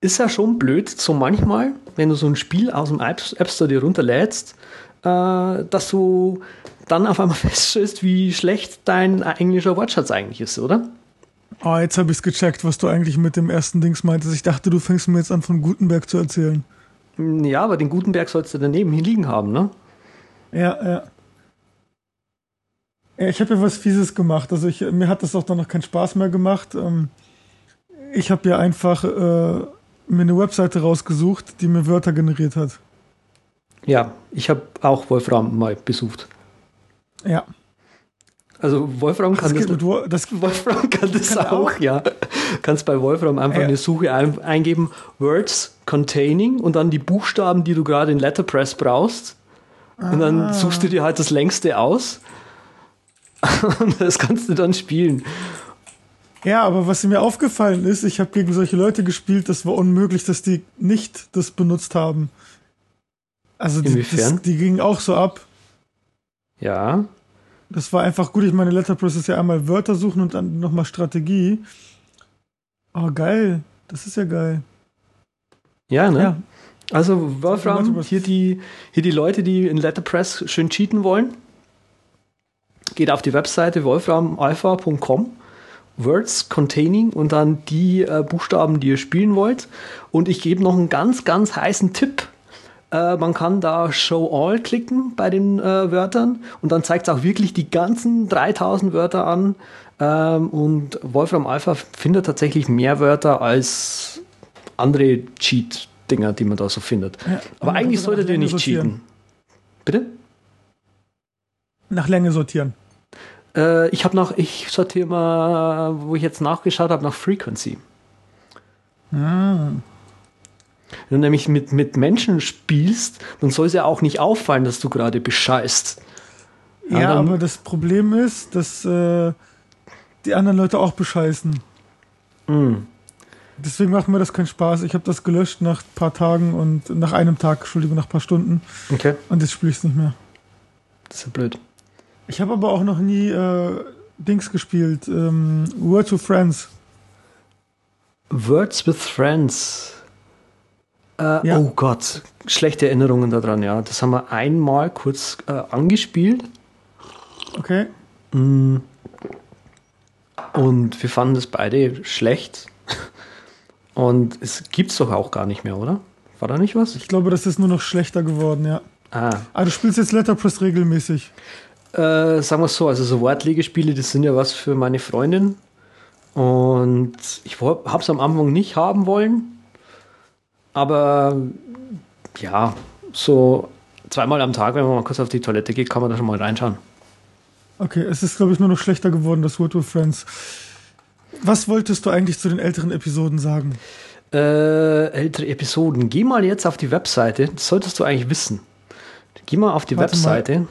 ist ja schon blöd, so manchmal, wenn du so ein Spiel aus dem App Store dir runterlädst, äh, dass du dann auf einmal feststellst, wie schlecht dein englischer Wortschatz eigentlich ist, oder? Ah, oh, jetzt habe ich es gecheckt, was du eigentlich mit dem ersten Dings meintest. Ich dachte, du fängst mir jetzt an, von Gutenberg zu erzählen. Ja, aber den Gutenberg sollst du daneben hier liegen haben, ne? Ja, ja. ja ich habe ja was Fieses gemacht. Also ich, mir hat das auch dann noch keinen Spaß mehr gemacht. Ähm, ich habe ja einfach äh, mir eine Webseite rausgesucht, die mir Wörter generiert hat. Ja, ich habe auch Wolfram mal besucht. Ja. Also Wolfram kann das, das, Wo das Wolfram kann das kann auch, auch, ja. Kannst bei Wolfram einfach ja. eine Suche ein, eingeben, Words containing und dann die Buchstaben, die du gerade in Letterpress brauchst. Ah. Und dann ah. suchst du dir halt das längste aus. und das kannst du dann spielen. Ja, aber was mir aufgefallen ist, ich habe gegen solche Leute gespielt, das war unmöglich, dass die nicht das benutzt haben. Also die, das, die gingen auch so ab. Ja. Das war einfach gut. Ich meine, Letterpress ist ja einmal Wörter suchen und dann nochmal Strategie. Oh, geil. Das ist ja geil. Ja, ne? Ja. Also, Wolfram, hier die, hier die Leute, die in Letterpress schön cheaten wollen, geht auf die Webseite wolframalpha.com, Words containing und dann die äh, Buchstaben, die ihr spielen wollt. Und ich gebe noch einen ganz, ganz heißen Tipp äh, man kann da Show All klicken bei den äh, Wörtern und dann zeigt es auch wirklich die ganzen 3000 Wörter an. Ähm, und Wolfram Alpha findet tatsächlich mehr Wörter als andere Cheat-Dinger, die man da so findet. Ja, Aber eigentlich solltet ihr nicht sortieren. cheaten. Bitte? Nach Länge sortieren. Äh, ich habe noch, ich sortiere mal, wo ich jetzt nachgeschaut habe, nach Frequency. Ah. Wenn du nämlich mit, mit Menschen spielst, dann soll es ja auch nicht auffallen, dass du gerade bescheißt. Ja, ja aber das Problem ist, dass äh, die anderen Leute auch bescheißen. Mm. Deswegen macht mir das keinen Spaß. Ich habe das gelöscht nach ein paar Tagen und nach einem Tag, Entschuldigung, nach ein paar Stunden. Okay. Und jetzt spiele ich es nicht mehr. Das ist ja blöd. Ich habe aber auch noch nie äh, Dings gespielt. Ähm, Word to Friends. Words with Friends. Äh, ja. Oh Gott, schlechte Erinnerungen daran, ja. Das haben wir einmal kurz äh, angespielt. Okay. Mm. Und wir fanden das beide schlecht. Und es gibt es doch auch gar nicht mehr, oder? War da nicht was? Ich glaube, das ist nur noch schlechter geworden, ja. Ah. Ah, du spielst jetzt Letterpress regelmäßig. Äh, sagen wir es so, also so Wortlegespiele, das sind ja was für meine Freundin. Und ich habe es am Anfang nicht haben wollen. Aber ja, so zweimal am Tag, wenn man mal kurz auf die Toilette geht, kann man da schon mal reinschauen. Okay, es ist, glaube ich, nur noch schlechter geworden, das Word with Friends. Was wolltest du eigentlich zu den älteren Episoden sagen? Äh, ältere Episoden. Geh mal jetzt auf die Webseite. Das solltest du eigentlich wissen. Geh mal auf die Warte Webseite. Mal.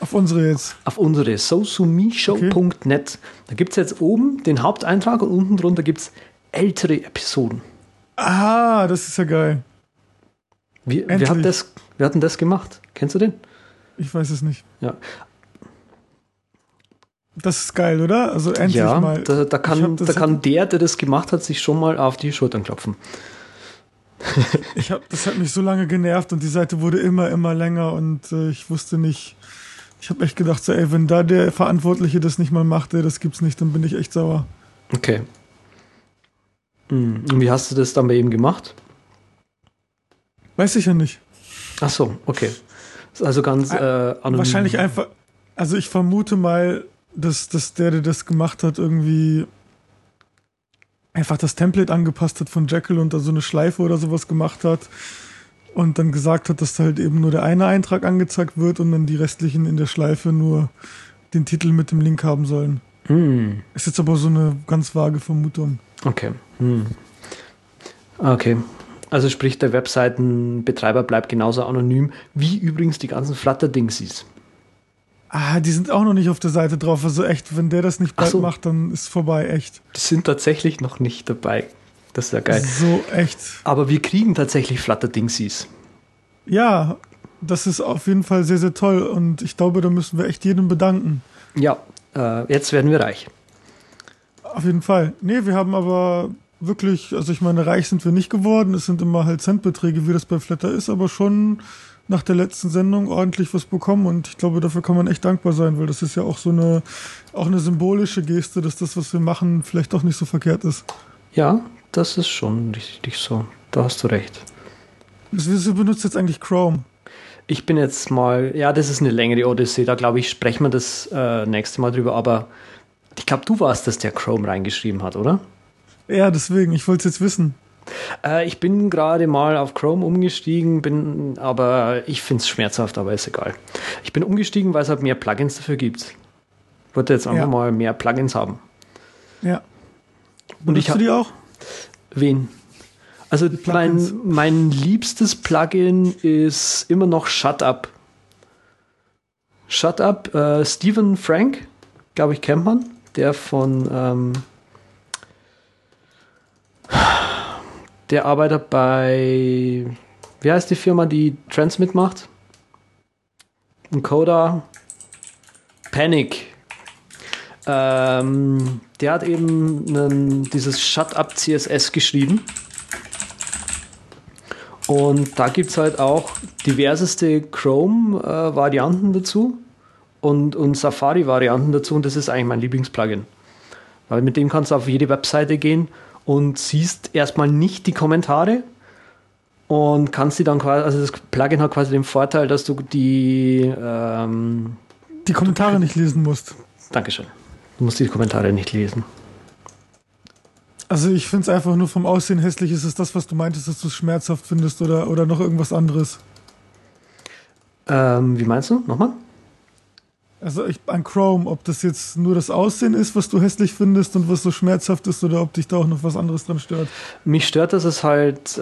Auf unsere jetzt. Auf unsere sosumishow.net. Okay. Da gibt es jetzt oben den Haupteintrag und unten drunter gibt es ältere Episoden. Ah, das ist ja geil. Wie, wer, hat das, wer hat denn das gemacht? Kennst du den? Ich weiß es nicht. Ja. Das ist geil, oder? Also endlich ja, mal. Da, da, kann, da kann der, der das gemacht hat, sich schon mal auf die Schultern klopfen. ich hab, das hat mich so lange genervt und die Seite wurde immer, immer länger und äh, ich wusste nicht. Ich habe echt gedacht, so, ey, wenn da der Verantwortliche das nicht mal macht, ey, das gibt's nicht, dann bin ich echt sauer. Okay. Hm. Und wie hast du das dann bei ihm gemacht? Weiß ich ja nicht. Ach so, okay. Ist also ganz äh, anonym. Wahrscheinlich einfach, also ich vermute mal, dass, dass der, der das gemacht hat, irgendwie einfach das Template angepasst hat von Jekyll und da so eine Schleife oder sowas gemacht hat und dann gesagt hat, dass halt eben nur der eine Eintrag angezeigt wird und dann die restlichen in der Schleife nur den Titel mit dem Link haben sollen. Mm. Ist jetzt aber so eine ganz vage Vermutung. Okay. Hm. Okay. Also sprich, der Webseitenbetreiber bleibt genauso anonym wie übrigens die ganzen Flutter-Dingsies. Ah, die sind auch noch nicht auf der Seite drauf. Also echt, wenn der das nicht bald so. macht, dann ist vorbei, echt. Die sind tatsächlich noch nicht dabei. Das ist ja geil. So echt. Aber wir kriegen tatsächlich Flutter-Dingsies. Ja, das ist auf jeden Fall sehr, sehr toll. Und ich glaube, da müssen wir echt jedem bedanken. Ja, äh, jetzt werden wir reich. Auf jeden Fall. Nee, wir haben aber wirklich, also ich meine, reich sind wir nicht geworden. Es sind immer halt Centbeträge, wie das bei Flatter ist, aber schon nach der letzten Sendung ordentlich was bekommen und ich glaube, dafür kann man echt dankbar sein, weil das ist ja auch so eine, auch eine symbolische Geste, dass das, was wir machen, vielleicht doch nicht so verkehrt ist. Ja, das ist schon richtig so. Da hast du recht. Wieso benutzt jetzt eigentlich Chrome? Ich bin jetzt mal, ja, das ist eine längere Odyssee, da glaube ich, sprechen wir das äh, nächste Mal drüber, aber ich glaube, du warst das, der Chrome reingeschrieben hat, oder? Ja, deswegen, ich wollte es jetzt wissen. Äh, ich bin gerade mal auf Chrome umgestiegen, bin, aber ich finde es schmerzhaft, aber ist egal. Ich bin umgestiegen, weil es halt mehr Plugins dafür gibt. Ich wollte jetzt einfach ja. mal mehr Plugins haben. Ja. Und ich habe die auch? Wen? Also mein, mein liebstes Plugin ist immer noch Shut Up. Shut Up, äh, Stephen Frank, glaube ich, kennt man. Der von ähm, der arbeitet bei, wie heißt die Firma, die Trends mitmacht? Encoder. Panic. Ähm, der hat eben einen, dieses Shut-Up CSS geschrieben. Und da gibt es halt auch diverseste Chrome-Varianten dazu und, und Safari-Varianten dazu. Und das ist eigentlich mein Lieblingsplugin. Weil mit dem kannst du auf jede Webseite gehen und siehst erstmal nicht die Kommentare und kannst die dann quasi, also das Plugin hat quasi den Vorteil, dass du die ähm, die Kommentare nicht lesen musst. Dankeschön. Du musst die Kommentare nicht lesen. Also ich finde es einfach nur vom Aussehen hässlich. Ist es das, was du meintest, dass du es schmerzhaft findest oder, oder noch irgendwas anderes? Ähm, wie meinst du? Nochmal? Also ich, an Chrome, ob das jetzt nur das Aussehen ist, was du hässlich findest und was so schmerzhaft ist, oder ob dich da auch noch was anderes dran stört. Mich stört, dass es halt, äh,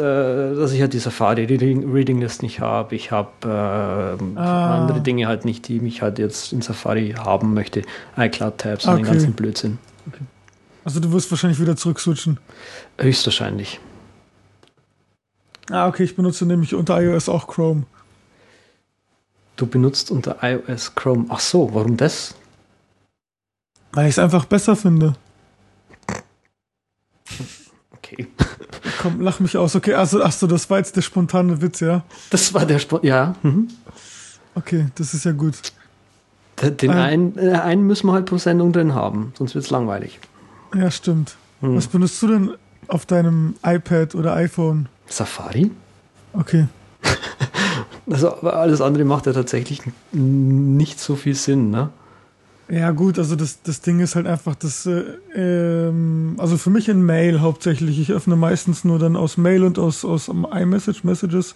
dass ich halt die Safari Reading, Reading List nicht habe. Ich habe äh, ah. andere Dinge halt nicht, die mich halt jetzt in Safari haben möchte. iCloud Tabs okay. und den ganzen Blödsinn. Okay. Also du wirst wahrscheinlich wieder zurückswitchen. Höchstwahrscheinlich. Ah, okay, ich benutze nämlich unter iOS auch Chrome. Du benutzt unter iOS Chrome. Ach so, warum das? Weil ich es einfach besser finde. Okay. Komm, lach mich aus. Okay, also, achso, das war jetzt der spontane Witz, ja? Das war der Spon ja. Mhm. Okay, das ist ja gut. Den ähm, einen, äh, einen müssen wir halt pro Sendung drin haben, sonst wird es langweilig. Ja, stimmt. Hm. Was benutzt du denn auf deinem iPad oder iPhone? Safari. Okay. Also alles andere macht ja tatsächlich nicht so viel Sinn, ne? Ja, gut, also das, das Ding ist halt einfach, das, äh, ähm, also für mich in Mail hauptsächlich. Ich öffne meistens nur dann aus Mail und aus, aus iMessage, Messages,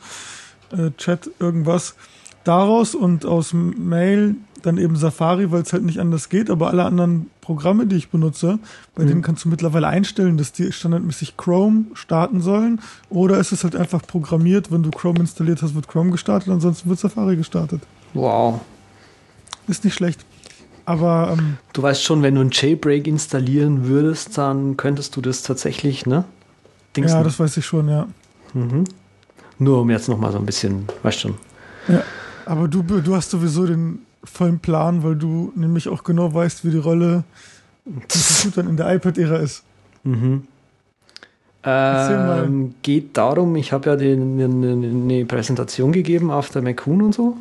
äh, Chat, irgendwas daraus und aus Mail dann eben Safari, weil es halt nicht anders geht, aber alle anderen Programme, die ich benutze, bei mhm. denen kannst du mittlerweile einstellen, dass die standardmäßig Chrome starten sollen oder ist es halt einfach programmiert, wenn du Chrome installiert hast, wird Chrome gestartet, ansonsten wird Safari gestartet. Wow. Ist nicht schlecht. Aber ähm, du weißt schon, wenn du ein Jailbreak installieren würdest, dann könntest du das tatsächlich, ne? Dings ja, das weiß ich schon, ja. Mhm. Nur um jetzt nochmal so ein bisschen, weißt schon. Ja, aber du, du hast sowieso den vollen Plan, weil du nämlich auch genau weißt, wie die Rolle dann in der iPad-Ära ist. Mhm. Ähm, geht darum, ich habe ja eine Präsentation gegeben auf der McCoon und so.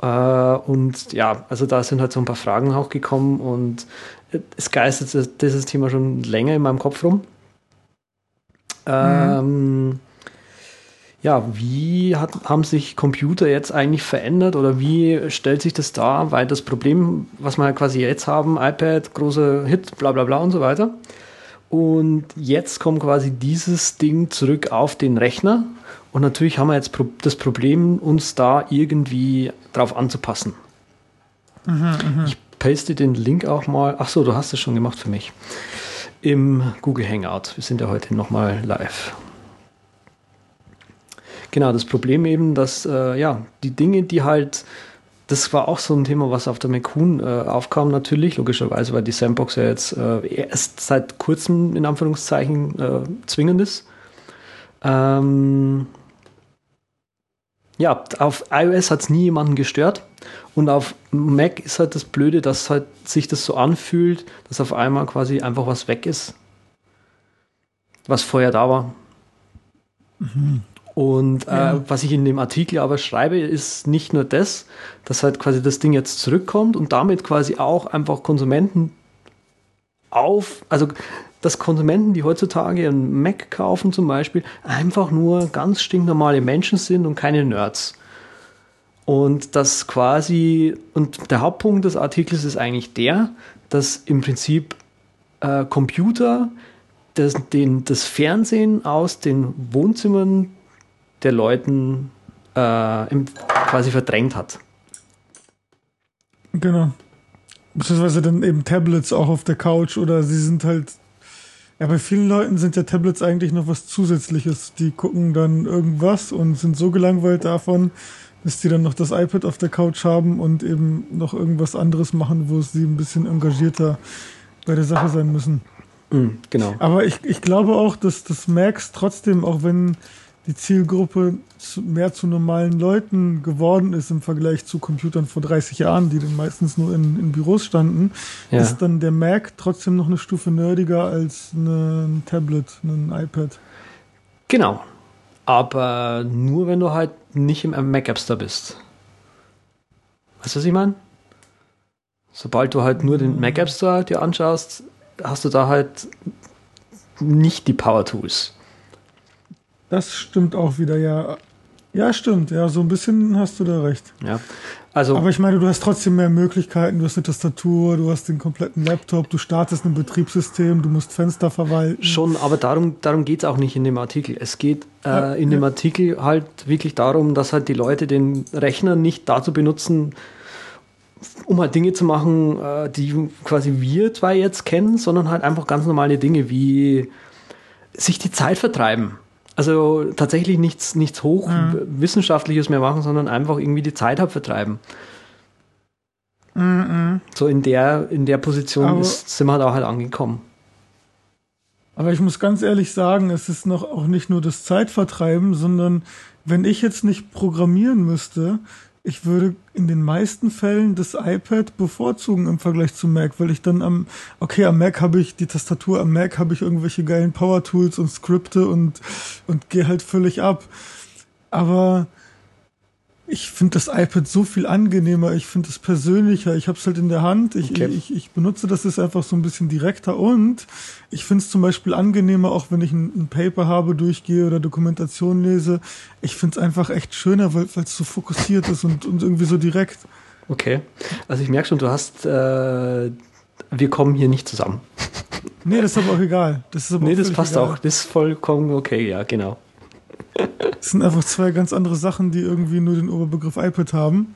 Äh, und ja, also da sind halt so ein paar Fragen auch gekommen und es geistert dieses Thema schon länger in meinem Kopf rum. Mhm. Ja, wie hat, haben sich Computer jetzt eigentlich verändert oder wie stellt sich das dar? Weil das Problem, was wir quasi jetzt haben, iPad, großer Hit, bla bla bla und so weiter. Und jetzt kommt quasi dieses Ding zurück auf den Rechner. Und natürlich haben wir jetzt das Problem, uns da irgendwie drauf anzupassen. Mhm, mh. Ich paste den Link auch mal. Ach so, du hast es schon gemacht für mich. Im Google Hangout. Wir sind ja heute nochmal live. Genau, das Problem eben, dass äh, ja, die Dinge, die halt, das war auch so ein Thema, was auf der McCoon äh, aufkam natürlich, logischerweise, weil die Sandbox ja jetzt äh, erst seit kurzem in Anführungszeichen äh, zwingend ist. Ähm, ja, auf iOS hat es nie jemanden gestört. Und auf Mac ist halt das Blöde, dass halt sich das so anfühlt, dass auf einmal quasi einfach was weg ist was vorher da war. Mhm. Und äh, ja. was ich in dem Artikel aber schreibe, ist nicht nur das, dass halt quasi das Ding jetzt zurückkommt und damit quasi auch einfach Konsumenten auf, also dass Konsumenten, die heutzutage einen Mac kaufen zum Beispiel, einfach nur ganz stinknormale Menschen sind und keine Nerds. Und das quasi, und der Hauptpunkt des Artikels ist eigentlich der, dass im Prinzip äh, Computer das, den, das Fernsehen aus den Wohnzimmern der Leuten äh, quasi verdrängt hat. Genau. Beziehungsweise dann eben Tablets auch auf der Couch oder sie sind halt. Ja, bei vielen Leuten sind ja Tablets eigentlich noch was Zusätzliches. Die gucken dann irgendwas und sind so gelangweilt davon, dass die dann noch das iPad auf der Couch haben und eben noch irgendwas anderes machen, wo sie ein bisschen engagierter bei der Sache sein müssen. Mhm, genau. Aber ich, ich glaube auch, dass das Macs trotzdem, auch wenn die Zielgruppe zu, mehr zu normalen Leuten geworden ist im Vergleich zu Computern vor 30 Jahren, die dann meistens nur in, in Büros standen, ja. ist dann der Mac trotzdem noch eine Stufe nerdiger als ein Tablet, ein iPad. Genau. Aber nur wenn du halt nicht im Mac App Store bist. Weißt du, was ich meine? Sobald du halt nur den Mac App Store dir anschaust, hast du da halt nicht die Power Tools. Das stimmt auch wieder, ja. Ja, stimmt. Ja, so ein bisschen hast du da recht. Ja. Also, Aber ich meine, du hast trotzdem mehr Möglichkeiten. Du hast eine Tastatur, du hast den kompletten Laptop, du startest ein Betriebssystem, du musst Fenster verwalten. Schon, aber darum, darum geht es auch nicht in dem Artikel. Es geht äh, ja, in dem Artikel halt wirklich darum, dass halt die Leute den Rechner nicht dazu benutzen, um halt Dinge zu machen, äh, die quasi wir zwar jetzt kennen, sondern halt einfach ganz normale Dinge wie sich die Zeit vertreiben. Also tatsächlich nichts, nichts hochwissenschaftliches mhm. mehr machen, sondern einfach irgendwie die Zeit vertreiben. Mhm. So in der, in der Position ist, sind wir halt auch halt angekommen. Aber ich muss ganz ehrlich sagen, es ist noch auch nicht nur das Zeitvertreiben, sondern wenn ich jetzt nicht programmieren müsste, ich würde in den meisten Fällen das iPad bevorzugen im Vergleich zum Mac, weil ich dann am, okay, am Mac habe ich die Tastatur, am Mac habe ich irgendwelche geilen Power Tools und Skripte und, und gehe halt völlig ab. Aber ich finde das iPad so viel angenehmer, ich finde es persönlicher, ich habe es halt in der Hand, ich, okay. ich, ich benutze das ist einfach so ein bisschen direkter und ich finde es zum Beispiel angenehmer, auch wenn ich ein, ein, Paper habe, durchgehe oder Dokumentation lese. Ich finde es einfach echt schöner, weil es so fokussiert ist und, und irgendwie so direkt. Okay, also ich merke schon, du hast, äh, wir kommen hier nicht zusammen. Nee, das ist aber auch egal. Das ist aber nee, das passt egal. auch, das ist vollkommen okay, ja, genau. Das sind einfach zwei ganz andere Sachen, die irgendwie nur den Oberbegriff iPad haben.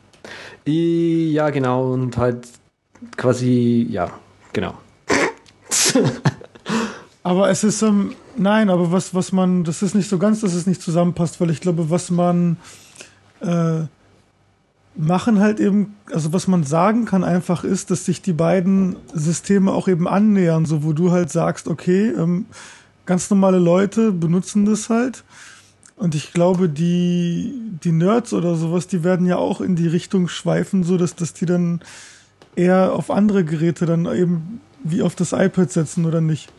Ja, genau. Und halt quasi, ja, genau. aber es ist, ähm, nein, aber was, was man, das ist nicht so ganz, dass es nicht zusammenpasst, weil ich glaube, was man äh, machen halt eben, also was man sagen kann einfach ist, dass sich die beiden Systeme auch eben annähern, so wo du halt sagst, okay, ähm, ganz normale Leute benutzen das halt und ich glaube, die, die Nerds oder sowas, die werden ja auch in die Richtung schweifen, so dass, dass die dann eher auf andere Geräte dann eben wie auf das iPad setzen oder nicht.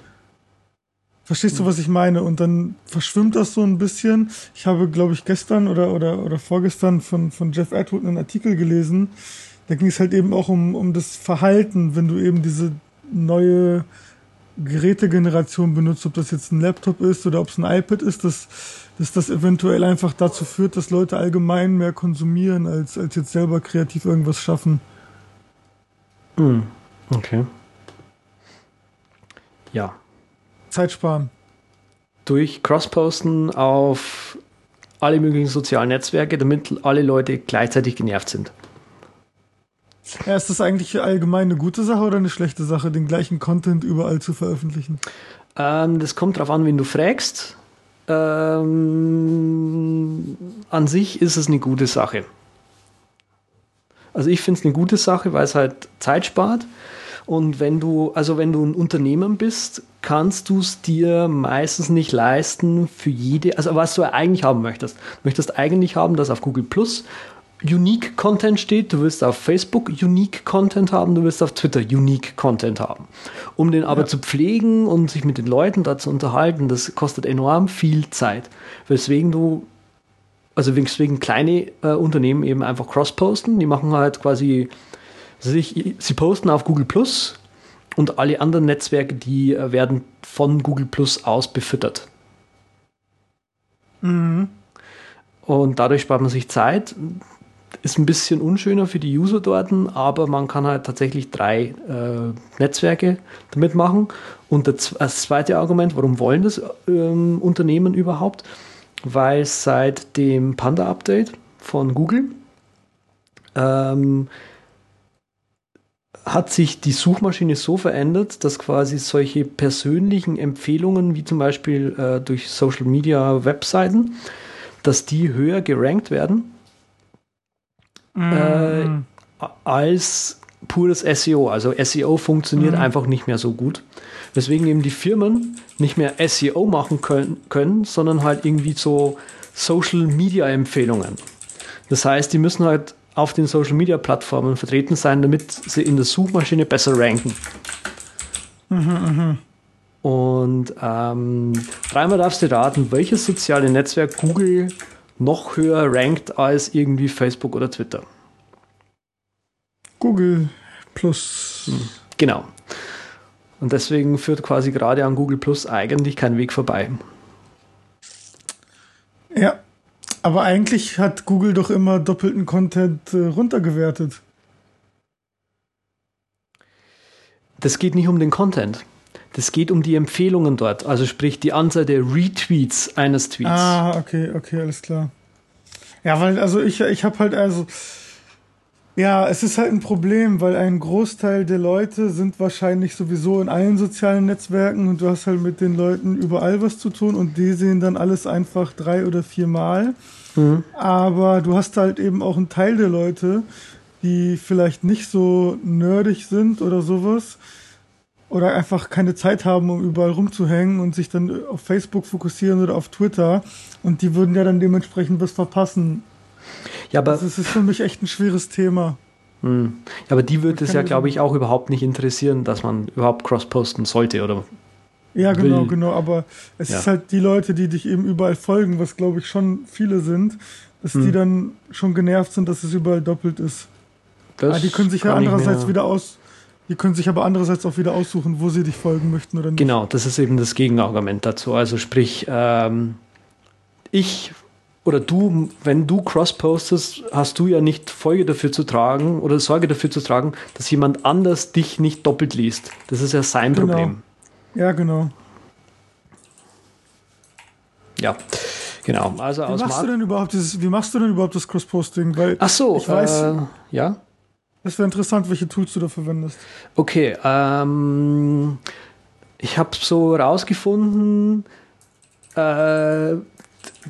Verstehst du, was ich meine? Und dann verschwimmt das so ein bisschen. Ich habe, glaube ich, gestern oder, oder, oder vorgestern von, von Jeff Atwood einen Artikel gelesen. Da ging es halt eben auch um, um das Verhalten, wenn du eben diese neue Gerätegeneration benutzt, ob das jetzt ein Laptop ist oder ob es ein iPad ist, dass dass das eventuell einfach dazu führt, dass Leute allgemein mehr konsumieren, als, als jetzt selber kreativ irgendwas schaffen. Hm. Okay. Ja. Zeit sparen. Durch Crossposten auf alle möglichen sozialen Netzwerke, damit alle Leute gleichzeitig genervt sind. Ja, ist das eigentlich allgemein eine gute Sache oder eine schlechte Sache, den gleichen Content überall zu veröffentlichen? Ähm, das kommt darauf an, wen du fragst ähm, an sich ist es eine gute Sache. Also ich finde es eine gute Sache, weil es halt Zeit spart. Und wenn du, also wenn du ein Unternehmen bist, kannst du es dir meistens nicht leisten für jede, also was du eigentlich haben möchtest. Du möchtest eigentlich haben, dass auf Google Plus Unique Content steht, du willst auf Facebook Unique Content haben, du willst auf Twitter Unique Content haben. Um den aber ja. zu pflegen und sich mit den Leuten da zu unterhalten, das kostet enorm viel Zeit. Weswegen du, also weswegen kleine äh, Unternehmen eben einfach cross-posten, die machen halt quasi, sich, sie posten auf Google Plus und alle anderen Netzwerke, die äh, werden von Google Plus aus befüttert. Mhm. Und dadurch spart man sich Zeit. Ist ein bisschen unschöner für die User dort, aber man kann halt tatsächlich drei äh, Netzwerke damit machen. Und das, zweite Argument, warum wollen das ähm, Unternehmen überhaupt? Weil seit dem Panda-Update von Google ähm, hat sich die Suchmaschine so verändert, dass quasi solche persönlichen Empfehlungen, wie zum Beispiel äh, durch Social Media Webseiten, dass die höher gerankt werden mm. äh, als pures SEO. Also SEO funktioniert mm. einfach nicht mehr so gut. Weswegen eben die Firmen nicht mehr SEO machen können, können sondern halt irgendwie so Social Media Empfehlungen. Das heißt, die müssen halt auf den Social Media Plattformen vertreten sein, damit sie in der Suchmaschine besser ranken. Mhm, mh. Und ähm, dreimal darfst du raten, welches soziale Netzwerk Google noch höher rankt als irgendwie Facebook oder Twitter. Google Plus. Hm, genau. Und deswegen führt quasi gerade an Google Plus eigentlich kein Weg vorbei. Ja, aber eigentlich hat Google doch immer doppelten Content äh, runtergewertet. Das geht nicht um den Content. Das geht um die Empfehlungen dort. Also sprich die Anzahl der Retweets eines Tweets. Ah, okay, okay, alles klar. Ja, weil, also ich, ich habe halt, also, ja, es ist halt ein Problem, weil ein Großteil der Leute sind wahrscheinlich sowieso in allen sozialen Netzwerken und du hast halt mit den Leuten überall was zu tun und die sehen dann alles einfach drei oder viermal. Mhm. Aber du hast halt eben auch einen Teil der Leute, die vielleicht nicht so nerdig sind oder sowas oder einfach keine Zeit haben, um überall rumzuhängen und sich dann auf Facebook fokussieren oder auf Twitter und die würden ja dann dementsprechend was verpassen ja, aber. Also es ist für mich echt ein schweres Thema. Hm. Ja, aber die würde es ja, glaube ich, auch überhaupt nicht interessieren, dass man überhaupt cross-posten sollte, oder? Ja, genau, will. genau. Aber es ja. ist halt die Leute, die dich eben überall folgen, was glaube ich schon viele sind, dass hm. die dann schon genervt sind, dass es überall doppelt ist. Das aber die können sich ja andererseits wieder aus. Die können sich aber andererseits auch wieder aussuchen, wo sie dich folgen möchten oder nicht. Genau, das ist eben das Gegenargument dazu. Also sprich, ähm, ich oder du, wenn du cross postest, hast du ja nicht Folge dafür zu tragen oder Sorge dafür zu tragen, dass jemand anders dich nicht doppelt liest. Das ist ja sein genau. Problem. Ja, genau. Ja, genau. Also wie machst du denn überhaupt dieses, wie machst du denn überhaupt das Cross-Posting? Weil Ach so, ich weiß, äh, ja. Es wäre interessant, welche Tools du da verwendest. Okay, ähm, ich habe so rausgefunden, äh,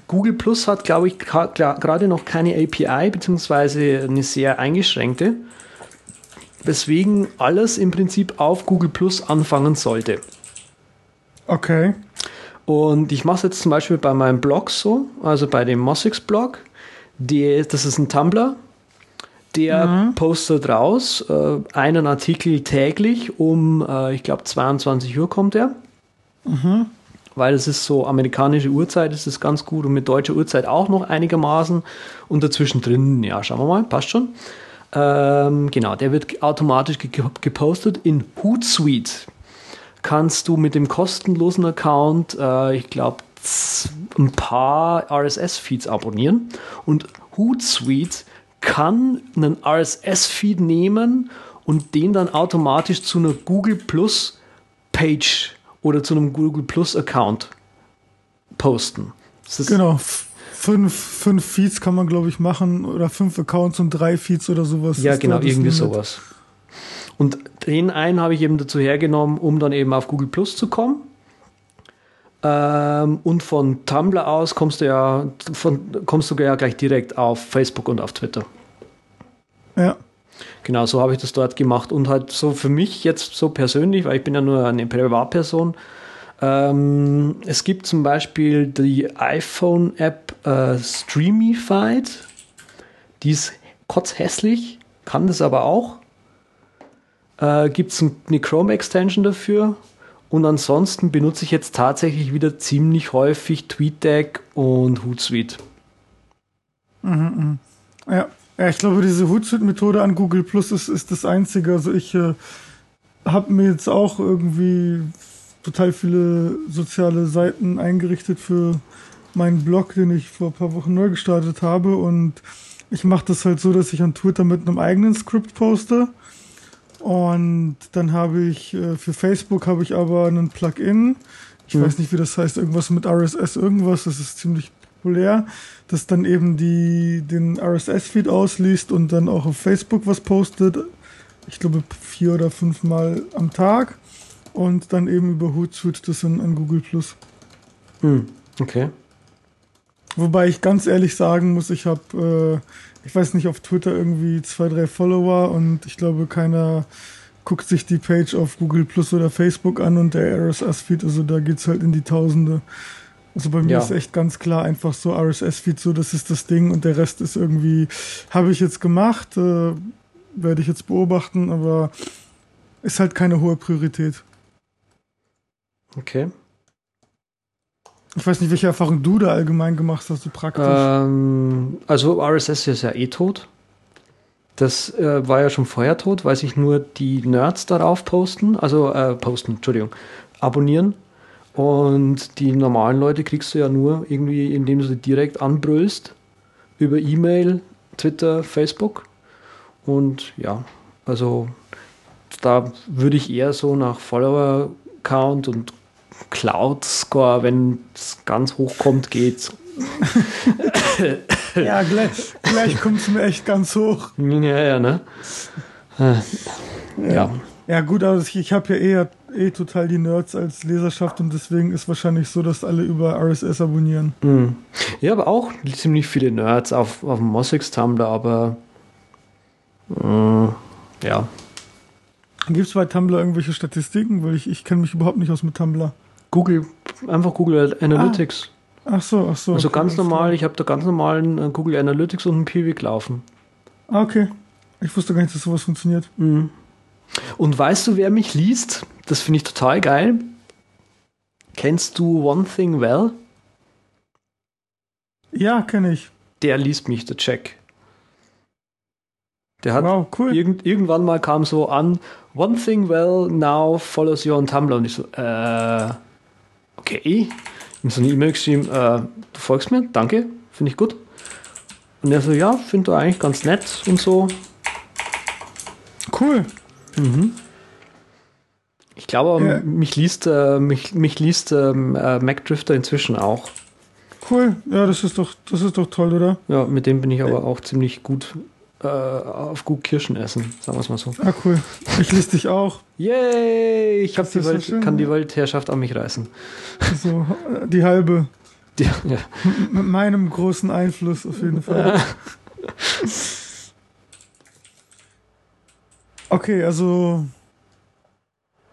Google Plus hat, glaube ich, gerade noch keine API, beziehungsweise eine sehr eingeschränkte, weswegen alles im Prinzip auf Google Plus anfangen sollte. Okay. Und ich mache es jetzt zum Beispiel bei meinem Blog so, also bei dem Mossix Blog. Die, das ist ein Tumblr, der mhm. postet raus äh, einen Artikel täglich um, äh, ich glaube, 22 Uhr kommt er. Mhm weil es ist so amerikanische Uhrzeit, ist es ganz gut und mit deutscher Uhrzeit auch noch einigermaßen. Und dazwischen drin, ja, schauen wir mal, passt schon. Ähm, genau, der wird automatisch gepostet in Hootsuite. Kannst du mit dem kostenlosen Account, äh, ich glaube, ein paar RSS-Feeds abonnieren und Hootsuite kann einen RSS-Feed nehmen und den dann automatisch zu einer Google Plus Page oder zu einem Google Plus Account posten. genau. Fünf, fünf Feeds kann man, glaube ich, machen oder fünf Accounts und drei Feeds oder sowas. Ja, genau, irgendwie Limit. sowas. Und den einen habe ich eben dazu hergenommen, um dann eben auf Google Plus zu kommen. Ähm, und von Tumblr aus kommst du ja von, kommst du ja gleich direkt auf Facebook und auf Twitter. Ja. Genau, so habe ich das dort gemacht und halt so für mich jetzt so persönlich, weil ich bin ja nur eine Privatperson. Ähm, es gibt zum Beispiel die iPhone-App äh, Streamified, die ist kotzhässlich, kann das aber auch. Äh, Gibt es eine Chrome-Extension dafür? Und ansonsten benutze ich jetzt tatsächlich wieder ziemlich häufig TweetDeck und Hootsuite. Mhm, mh. ja. ja, ich glaube, diese Hootsuite-Methode an Google Plus ist, ist das Einzige. Also ich äh, habe mir jetzt auch irgendwie total viele soziale Seiten eingerichtet für meinen Blog, den ich vor ein paar Wochen neu gestartet habe. Und ich mache das halt so, dass ich an Twitter mit einem eigenen Skript poste und dann habe ich äh, für Facebook habe ich aber einen Plugin. Ich mhm. weiß nicht, wie das heißt, irgendwas mit RSS, irgendwas, das ist ziemlich populär, das dann eben die, den RSS-Feed ausliest und dann auch auf Facebook was postet. Ich glaube vier oder fünf Mal am Tag und dann eben über Hootsuite das an, an Google Plus. Mhm. Okay. Wobei ich ganz ehrlich sagen muss, ich habe äh, ich weiß nicht, auf Twitter irgendwie zwei, drei Follower und ich glaube, keiner guckt sich die Page auf Google Plus oder Facebook an und der RSS-Feed, also da geht's halt in die Tausende. Also bei mir ja. ist echt ganz klar einfach so RSS-Feed, so das ist das Ding und der Rest ist irgendwie, habe ich jetzt gemacht, äh, werde ich jetzt beobachten, aber ist halt keine hohe Priorität. Okay. Ich weiß nicht, welche Erfahrung du da allgemein gemacht hast, so praktisch. Ähm, also RSS ist ja eh tot. Das äh, war ja schon vorher tot, weil sich nur die Nerds darauf posten, also äh, posten, Entschuldigung, abonnieren. Und die normalen Leute kriegst du ja nur irgendwie, indem du sie direkt anbrüllst. Über E-Mail, Twitter, Facebook. Und ja, also da würde ich eher so nach Follower-Count und Cloud-Score, wenn es ganz hoch kommt, geht's. ja, gleich, gleich kommt es mir echt ganz hoch. Ja, ja, ne? Äh, ja. Ja, gut, aber ich, ich habe ja eher eh total die Nerds als Leserschaft und deswegen ist wahrscheinlich so, dass alle über RSS abonnieren. Mhm. Ja, aber auch ziemlich viele Nerds auf, auf dem Mosix Tumblr, aber äh, ja. Gibt es bei Tumblr irgendwelche Statistiken? Weil ich, ich kenne mich überhaupt nicht aus mit Tumblr. Google, einfach Google Analytics. Ah. Ach so, ach so. Also okay, ganz normal, ich habe da ganz normalen äh, Google Analytics und einen Piwik laufen. Ah, okay. Ich wusste gar nicht, dass sowas funktioniert. Mhm. Und weißt du, wer mich liest? Das finde ich total geil. Kennst du One Thing Well? Ja, kenne ich. Der liest mich, der Check. Der hat wow, cool. irgend, irgendwann mal kam so an, One Thing Well now follows you on Tumblr. Und ich so, äh, okay. Ich habe so eine E-Mail geschrieben, äh, du folgst mir, danke, finde ich gut. Und er so, ja, finde du eigentlich ganz nett und so. Cool. Mhm. Ich glaube, ja. mich liest, äh, mich, mich liest ähm, äh, MacDrifter inzwischen auch. Cool, ja, das ist doch, das ist doch toll, oder? Ja, mit dem bin ich aber auch ziemlich gut äh, auf gut Kirschen essen, sagen wir es mal so. Ah, cool. Ich lese dich auch. Yay! Ich hab die Welt, so kann die Weltherrschaft an mich reißen. So, die halbe. Die, ja. Mit meinem großen Einfluss auf jeden Fall. Okay, also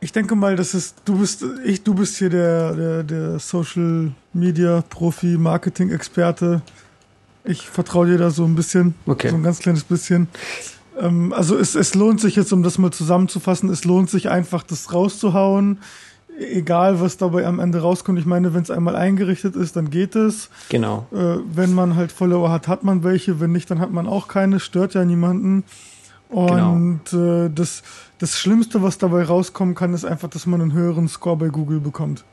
ich denke mal, das ist, du bist, ich, du bist hier der, der, der Social Media Profi, Marketing Experte. Ich vertraue dir da so ein bisschen. Okay. So ein ganz kleines bisschen. Ähm, also es, es lohnt sich jetzt, um das mal zusammenzufassen, es lohnt sich einfach, das rauszuhauen. Egal, was dabei am Ende rauskommt. Ich meine, wenn es einmal eingerichtet ist, dann geht es. Genau. Äh, wenn man halt Follower hat, hat man welche. Wenn nicht, dann hat man auch keine. Stört ja niemanden. Und genau. äh, das, das Schlimmste, was dabei rauskommen kann, ist einfach, dass man einen höheren Score bei Google bekommt.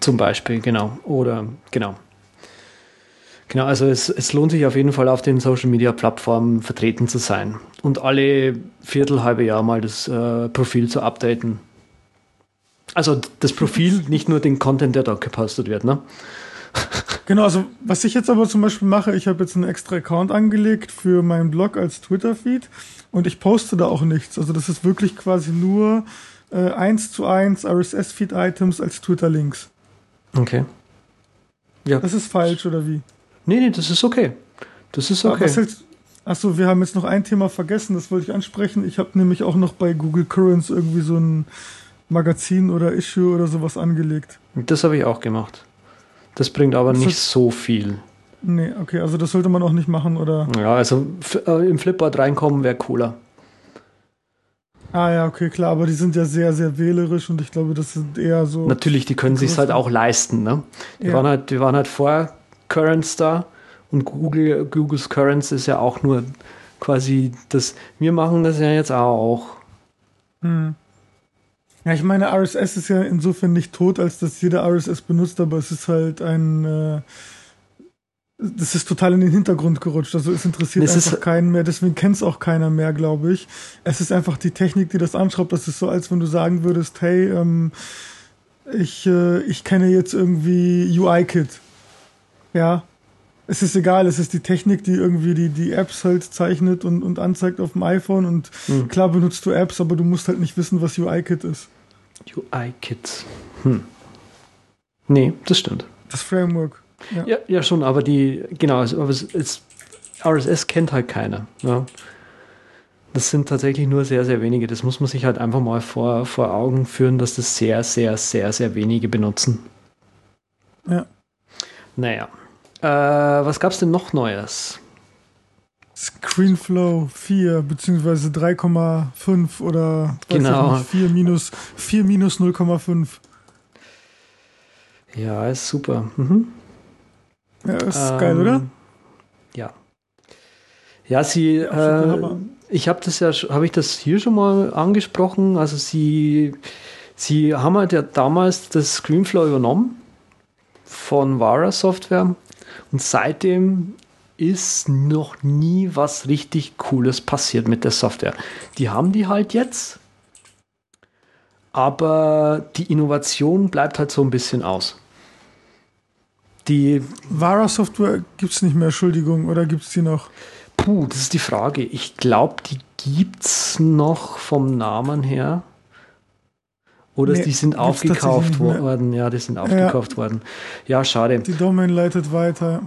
Zum Beispiel, genau. Oder, genau. Genau, also es, es lohnt sich auf jeden Fall auf den Social Media Plattformen vertreten zu sein und alle Viertel, halbe Jahr mal das äh, Profil zu updaten. Also das Profil, nicht nur den Content, der dort gepostet wird, ne? Genau, also was ich jetzt aber zum Beispiel mache, ich habe jetzt einen extra Account angelegt für meinen Blog als Twitter-Feed und ich poste da auch nichts. Also das ist wirklich quasi nur äh, 1 zu 1 RSS-Feed-Items als Twitter-Links. Okay. Ja. Das ist falsch, oder wie? Nee, nee, das ist okay. Das ist okay. achso, wir haben jetzt noch ein Thema vergessen, das wollte ich ansprechen. Ich habe nämlich auch noch bei Google Currents irgendwie so ein Magazin oder Issue oder sowas angelegt. Das habe ich auch gemacht. Das bringt aber das nicht so viel. Nee, okay, also das sollte man auch nicht machen, oder? Ja, also äh, im Flipboard reinkommen wäre cooler. Ah ja, okay, klar, aber die sind ja sehr, sehr wählerisch und ich glaube, das sind eher so. Natürlich, die können sich halt auch leisten, ne? Die, ja. waren halt, die waren halt vor Currents da und Google, Googles Currents ist ja auch nur quasi das. Wir machen das ja jetzt auch. Hm. Ja, ich meine, RSS ist ja insofern nicht tot, als dass jeder RSS benutzt, aber es ist halt ein. Äh, das ist total in den Hintergrund gerutscht. Also es interessiert es einfach keinen mehr, deswegen kennt es auch keiner mehr, glaube ich. Es ist einfach die Technik, die das anschraubt. Das ist so, als wenn du sagen würdest, hey, ähm, ich, äh, ich kenne jetzt irgendwie UI-Kit. Ja. Es ist egal, es ist die Technik, die irgendwie die, die Apps halt zeichnet und, und anzeigt auf dem iPhone. Und hm. klar benutzt du Apps, aber du musst halt nicht wissen, was UI-Kit ist. UI-Kit. Hm. Nee, das stimmt. Das Framework. Ja. ja, ja, schon, aber die, genau, aber es, es, RSS kennt halt keiner. Ja. Das sind tatsächlich nur sehr, sehr wenige. Das muss man sich halt einfach mal vor, vor Augen führen, dass das sehr, sehr, sehr, sehr wenige benutzen. Ja. Naja. Äh, was gab es denn noch Neues? Screenflow 4 beziehungsweise 3,5 oder genau. Nicht, 4 minus, 4 minus 0,5. Ja, ist super. Mhm. Ja, ist ähm, geil, oder? Ja. Ja, sie, äh, ich habe das ja, habe ich das hier schon mal angesprochen. Also sie, sie haben halt ja damals das Screenflow übernommen von Vara Software und seitdem ist noch nie was richtig Cooles passiert mit der Software. Die haben die halt jetzt, aber die Innovation bleibt halt so ein bisschen aus. Die Vara Software gibt es nicht mehr, Entschuldigung, oder gibt es die noch? Puh, das ist die Frage. Ich glaube, die gibt es noch vom Namen her. Oder nee, die sind aufgekauft worden. Ja, die sind aufgekauft ja. worden. Ja, schade. Die Domain leitet weiter.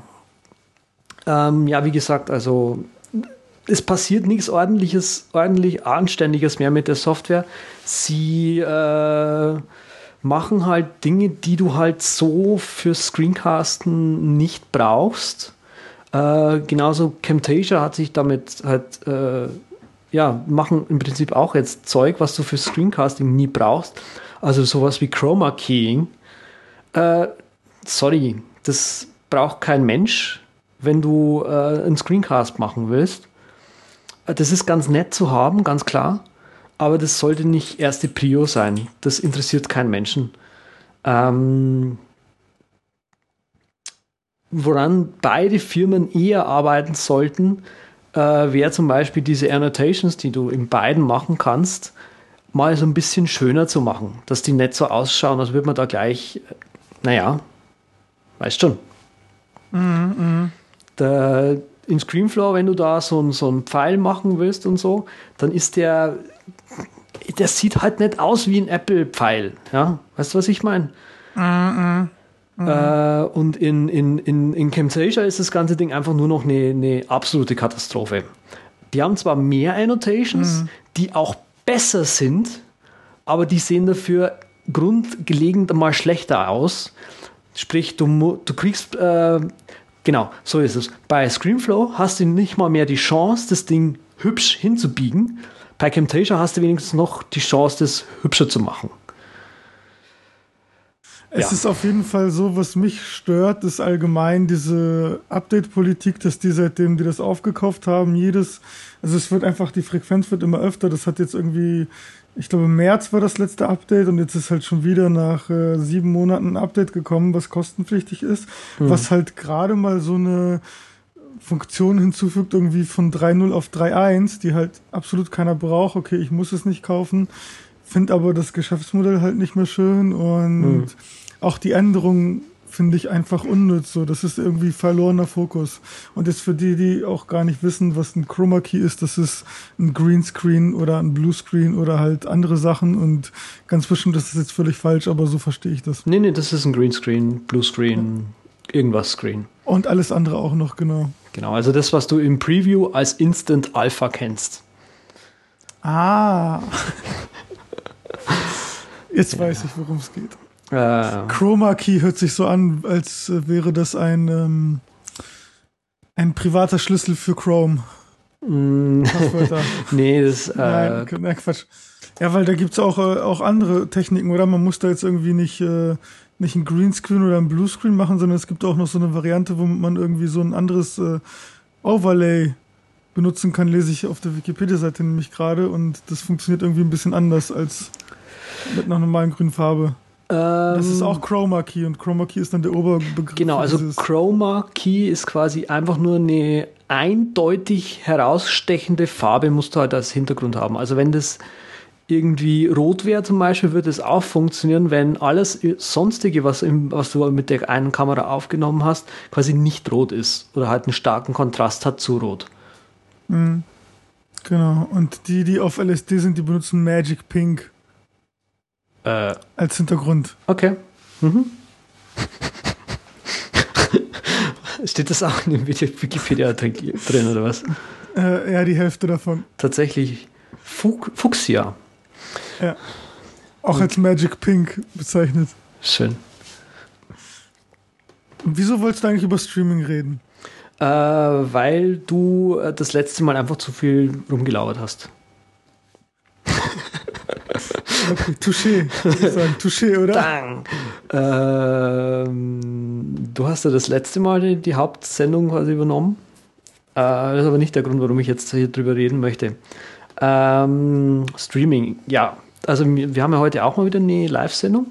Ähm, ja, wie gesagt, also es passiert nichts ordentliches, ordentlich anständiges mehr mit der Software. Sie äh, machen halt Dinge, die du halt so für Screencasten nicht brauchst. Äh, genauso Camtasia hat sich damit halt, äh, ja, machen im Prinzip auch jetzt Zeug, was du für Screencasting nie brauchst. Also sowas wie Chroma Keying. Äh, sorry, das braucht kein Mensch, wenn du äh, einen Screencast machen willst. Äh, das ist ganz nett zu haben, ganz klar aber das sollte nicht erste Prio sein. Das interessiert keinen Menschen. Ähm, woran beide Firmen eher arbeiten sollten, äh, wäre zum Beispiel diese Annotations, die du in beiden machen kannst, mal so ein bisschen schöner zu machen, dass die nicht so ausschauen, als würde man da gleich, äh, naja, weißt schon. Mhm, mh. Der, in Screenflow, wenn du da so, so einen Pfeil machen willst und so, dann ist der das sieht halt nicht aus wie ein Apple-Pfeil. Ja? Weißt du, was ich meine? Mm -mm. Äh, und in, in, in, in Camtasia ist das ganze Ding einfach nur noch eine, eine absolute Katastrophe. Die haben zwar mehr Annotations, mm. die auch besser sind, aber die sehen dafür grundlegend mal schlechter aus. Sprich, du, du kriegst, äh, genau, so ist es. Bei Screenflow hast du nicht mal mehr die Chance, das Ding hübsch hinzubiegen, bei Camtasia hast du wenigstens noch die Chance, das hübscher zu machen. Es ja. ist auf jeden Fall so, was mich stört, ist allgemein diese Update-Politik, dass die seitdem die das aufgekauft haben, jedes, also es wird einfach, die Frequenz wird immer öfter. Das hat jetzt irgendwie, ich glaube, März war das letzte Update und jetzt ist halt schon wieder nach äh, sieben Monaten ein Update gekommen, was kostenpflichtig ist, mhm. was halt gerade mal so eine Funktion hinzufügt, irgendwie von 3.0 auf 3.1, die halt absolut keiner braucht. Okay, ich muss es nicht kaufen, finde aber das Geschäftsmodell halt nicht mehr schön und mhm. auch die Änderungen finde ich einfach unnütz. So, das ist irgendwie verlorener Fokus. Und jetzt für die, die auch gar nicht wissen, was ein Chroma Key ist, das ist ein Greenscreen oder ein Bluescreen oder halt andere Sachen. Und ganz bestimmt ist das jetzt völlig falsch, aber so verstehe ich das. Nee, nee, das ist ein Greenscreen, Bluescreen, irgendwas Screen. Und alles andere auch noch, genau. Genau, also das, was du im Preview als Instant Alpha kennst. Ah. Jetzt ja. weiß ich, worum es geht. Äh. Chroma Key hört sich so an, als wäre das ein, ähm, Ein privater Schlüssel für Chrome. Mm, nee, das. Äh, nein, nein, Quatsch. Ja, weil da gibt es auch, äh, auch andere Techniken, oder? Man muss da jetzt irgendwie nicht, äh, nicht ein Greenscreen oder ein Bluescreen machen, sondern es gibt auch noch so eine Variante, wo man irgendwie so ein anderes äh, Overlay benutzen kann, lese ich auf der Wikipedia-Seite nämlich gerade und das funktioniert irgendwie ein bisschen anders als mit einer normalen grünen Farbe. Ähm, das ist auch Chroma Key und Chroma Key ist dann der Oberbegriff. Genau, also Chroma Key ist quasi einfach nur eine eindeutig herausstechende Farbe, musst du halt als Hintergrund haben. Also wenn das irgendwie rot wäre zum Beispiel, würde es auch funktionieren, wenn alles sonstige, was, im, was du mit der einen Kamera aufgenommen hast, quasi nicht rot ist oder halt einen starken Kontrast hat zu rot. Mhm. Genau. Und die, die auf LSD sind, die benutzen Magic Pink. Äh. Als Hintergrund. Okay. Mhm. Steht das auch in dem Wikipedia drin oder was? Äh, ja, die Hälfte davon. Tatsächlich Fuchsia. Ja. Auch Und als Magic Pink bezeichnet. Schön. Und wieso wolltest du eigentlich über Streaming reden? Äh, weil du äh, das letzte Mal einfach zu viel rumgelauert hast. okay, touché, sagen. Touché, oder? Dang. Ähm, du hast ja das letzte Mal die, die Hauptsendung quasi übernommen. Äh, das ist aber nicht der Grund, warum ich jetzt hier drüber reden möchte. Ähm, Streaming, ja. Also wir haben ja heute auch mal wieder eine Live-Sendung.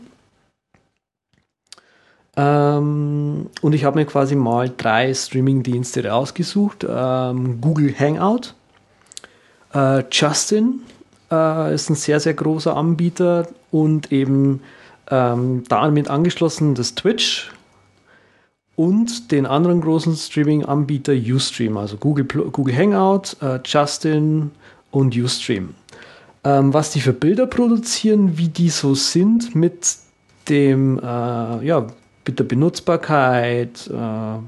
Ähm, und ich habe mir quasi mal drei Streaming-Dienste rausgesucht. Ähm, Google Hangout, äh, Justin äh, ist ein sehr, sehr großer Anbieter und eben ähm, damit angeschlossen das Twitch und den anderen großen Streaming-Anbieter Ustream, also Google, Google Hangout, äh, Justin und Ustream. Ähm, was die für Bilder produzieren, wie die so sind mit dem, äh, ja, mit der Benutzbarkeit, äh,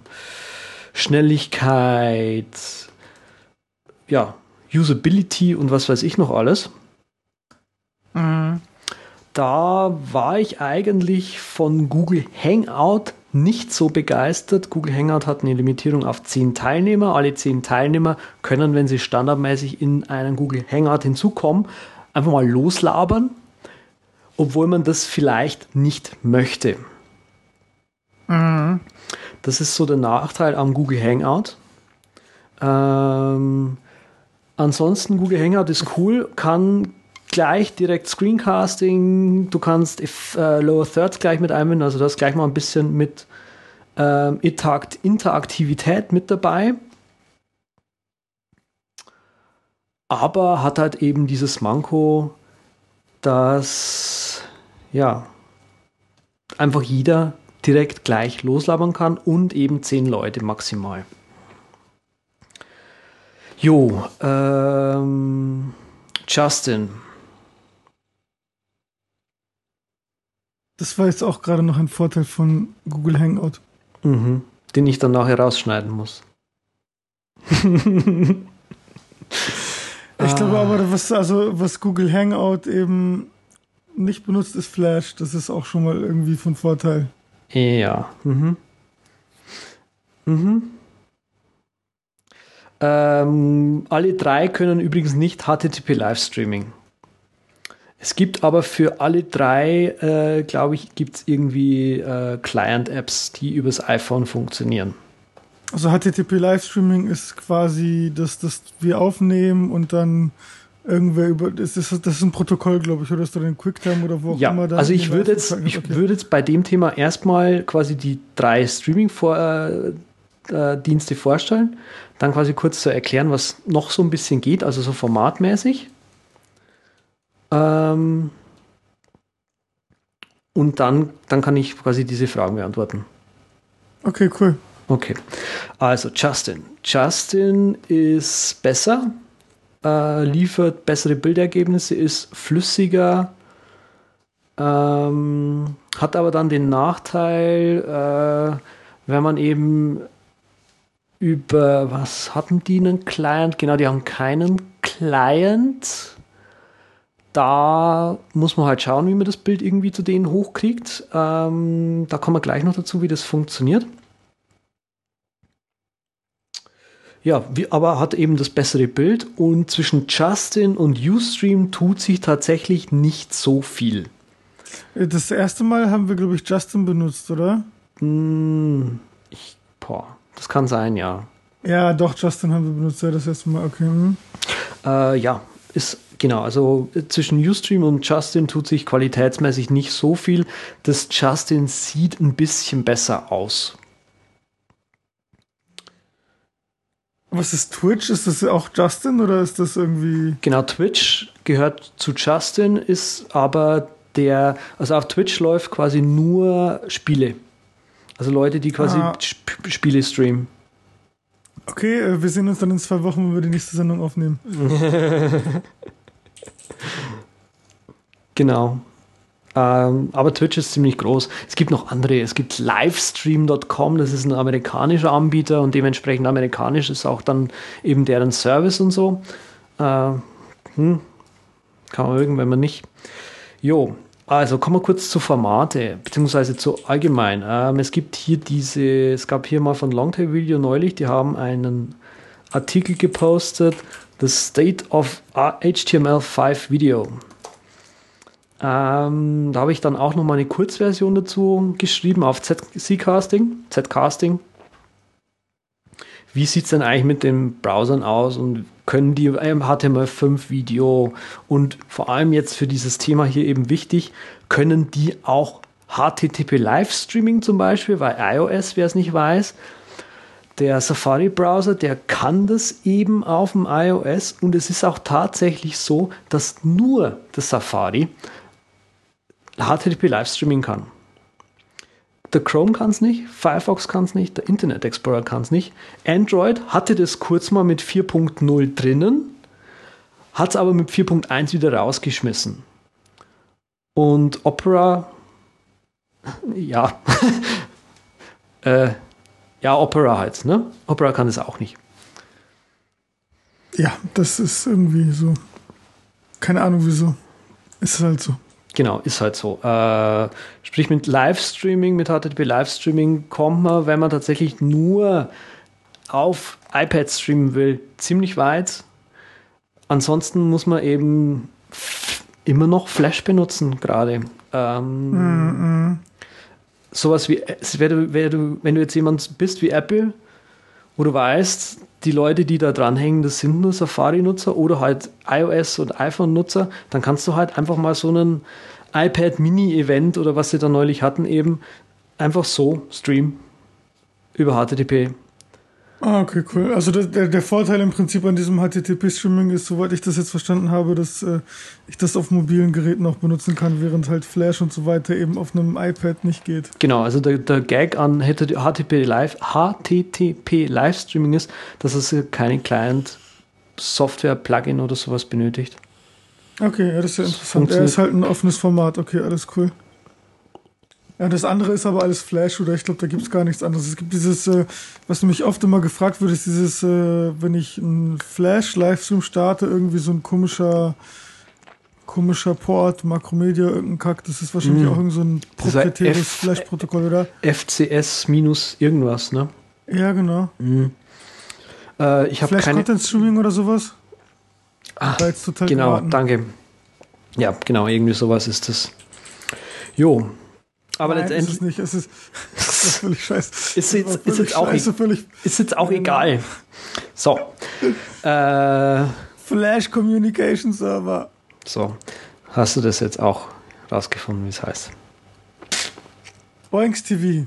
Schnelligkeit, ja, Usability und was weiß ich noch alles. Mhm. Da war ich eigentlich von Google Hangout nicht so begeistert. Google Hangout hat eine Limitierung auf 10 Teilnehmer. Alle 10 Teilnehmer können, wenn sie standardmäßig in einen Google Hangout hinzukommen, einfach mal loslabern, obwohl man das vielleicht nicht möchte. Mhm. Das ist so der Nachteil am Google Hangout. Ähm, ansonsten, Google Hangout ist cool, kann gleich direkt Screencasting, du kannst äh, Lower Thirds gleich mit einbinden, also das gleich mal ein bisschen mit ähm, Interaktivität mit dabei. Aber hat halt eben dieses Manko, dass ja einfach jeder direkt gleich loslabern kann und eben zehn Leute maximal. Jo, ähm, Justin. Das war jetzt auch gerade noch ein Vorteil von Google Hangout. Mhm, den ich dann nachher rausschneiden muss. ich ah. glaube aber, was, also, was Google Hangout eben nicht benutzt, ist Flash. Das ist auch schon mal irgendwie von Vorteil. Ja. Mhm. Mhm. Ähm, alle drei können übrigens nicht HTTP Livestreaming. Es gibt aber für alle drei, äh, glaube ich, gibt es irgendwie äh, Client-Apps, die übers iPhone funktionieren. Also HTTP Livestreaming ist quasi, dass, dass wir aufnehmen und dann irgendwer über das ist, das ist ein Protokoll, glaube ich, oder ist da ein QuickTime oder wo auch ja, immer da. Also ich würde jetzt, ich okay. würde jetzt bei dem Thema erstmal quasi die drei Streaming-Dienste äh, äh, vorstellen, dann quasi kurz zu erklären, was noch so ein bisschen geht, also so formatmäßig. Ähm, und dann, dann kann ich quasi diese Fragen beantworten. Okay, cool. Okay. Also Justin. Justin ist besser äh, liefert bessere Bildergebnisse, ist flüssiger, ähm, hat aber dann den Nachteil, äh, wenn man eben über, was hatten die einen Client? Genau, die haben keinen Client. Da muss man halt schauen, wie man das Bild irgendwie zu denen hochkriegt. Ähm, da kommen wir gleich noch dazu, wie das funktioniert. Ja, wie, aber hat eben das bessere Bild und zwischen Justin und Ustream tut sich tatsächlich nicht so viel. Das erste Mal haben wir, glaube ich, Justin benutzt, oder? Hm, ich, boah, das kann sein, ja. Ja, doch, Justin haben wir benutzt, ja, das erste Mal, okay. Hm. Äh, ja, ist genau, also zwischen Ustream und Justin tut sich qualitätsmäßig nicht so viel. Das Justin sieht ein bisschen besser aus. Was ist Twitch? Ist das auch Justin oder ist das irgendwie. Genau, Twitch gehört zu Justin, ist aber der, also auf Twitch läuft quasi nur Spiele. Also Leute, die quasi ah. Sp Spiele streamen. Okay, äh, wir sehen uns dann in zwei Wochen, wenn wir die nächste Sendung aufnehmen. genau. Ähm, aber Twitch ist ziemlich groß. Es gibt noch andere. Es gibt Livestream.com, das ist ein amerikanischer Anbieter und dementsprechend amerikanisch ist auch dann eben deren Service und so. Äh, hm, kann man mögen, wenn man nicht. Jo, also kommen wir kurz zu Formate, beziehungsweise zu allgemein. Ähm, es gibt hier diese, es gab hier mal von Longtail Video neulich, die haben einen Artikel gepostet, The State of HTML5 Video. Ähm, da habe ich dann auch noch mal eine Kurzversion dazu geschrieben auf Z-Casting, Z-Casting. Wie sieht es denn eigentlich mit den Browsern aus und können die HTML5 Video und vor allem jetzt für dieses Thema hier eben wichtig, können die auch HTTP Livestreaming zum Beispiel, weil iOS, wer es nicht weiß, der Safari-Browser, der kann das eben auf dem iOS und es ist auch tatsächlich so, dass nur das Safari HTTP Livestreaming kann. Der Chrome kann es nicht, Firefox kann es nicht, der Internet Explorer kann es nicht. Android hatte das kurz mal mit 4.0 drinnen, hat es aber mit 4.1 wieder rausgeschmissen. Und Opera, ja, äh, ja, Opera halt, ne? Opera kann es auch nicht. Ja, das ist irgendwie so. Keine Ahnung wieso. Ist halt so. Genau, ist halt so. Äh, sprich, mit Livestreaming, mit HTTP Livestreaming kommt man, wenn man tatsächlich nur auf iPad streamen will, ziemlich weit. Ansonsten muss man eben immer noch Flash benutzen, gerade. Ähm, mm -mm. Sowas wie, wenn du, wenn du jetzt jemand bist wie Apple, wo du weißt, die Leute, die da dranhängen, das sind nur Safari-Nutzer oder halt iOS- und iPhone-Nutzer, dann kannst du halt einfach mal so einen iPad Mini-Event oder was sie da neulich hatten, eben einfach so streamen über HTTP. Ah, okay, cool. Also der, der Vorteil im Prinzip an diesem HTTP-Streaming ist, soweit ich das jetzt verstanden habe, dass äh, ich das auf mobilen Geräten auch benutzen kann, während halt Flash und so weiter eben auf einem iPad nicht geht. Genau, also der, der Gag an HTTP Live, HTTP Livestreaming ist, dass es keine Client-Software-Plugin oder sowas benötigt. Okay, ja, das ist ja interessant. Er ist halt ein offenes Format, okay, alles cool. Ja, das andere ist aber alles Flash oder ich glaube, da gibt es gar nichts anderes. Es gibt dieses, äh, was mich oft immer gefragt wird, ist dieses, äh, wenn ich einen Flash-Livestream starte, irgendwie so ein komischer, komischer Port, Makromedia, irgendein Kack. Das ist wahrscheinlich mm. auch irgend so ein proprietäres Flash-Protokoll, oder? FCS minus irgendwas, ne? Ja, genau. Mm. Äh, ich Flash keine... Content Streaming oder sowas? Ah, genau, geraten. danke. Ja, genau, irgendwie sowas ist das. Jo, aber Nein, letztendlich. Ist es nicht, es ist, es ist völlig scheiße. Ist jetzt, ist jetzt auch, scheiße, völlig, ist jetzt auch egal. So. äh, Flash Communication Server. So. Hast du das jetzt auch rausgefunden, wie es heißt? Boinks TV.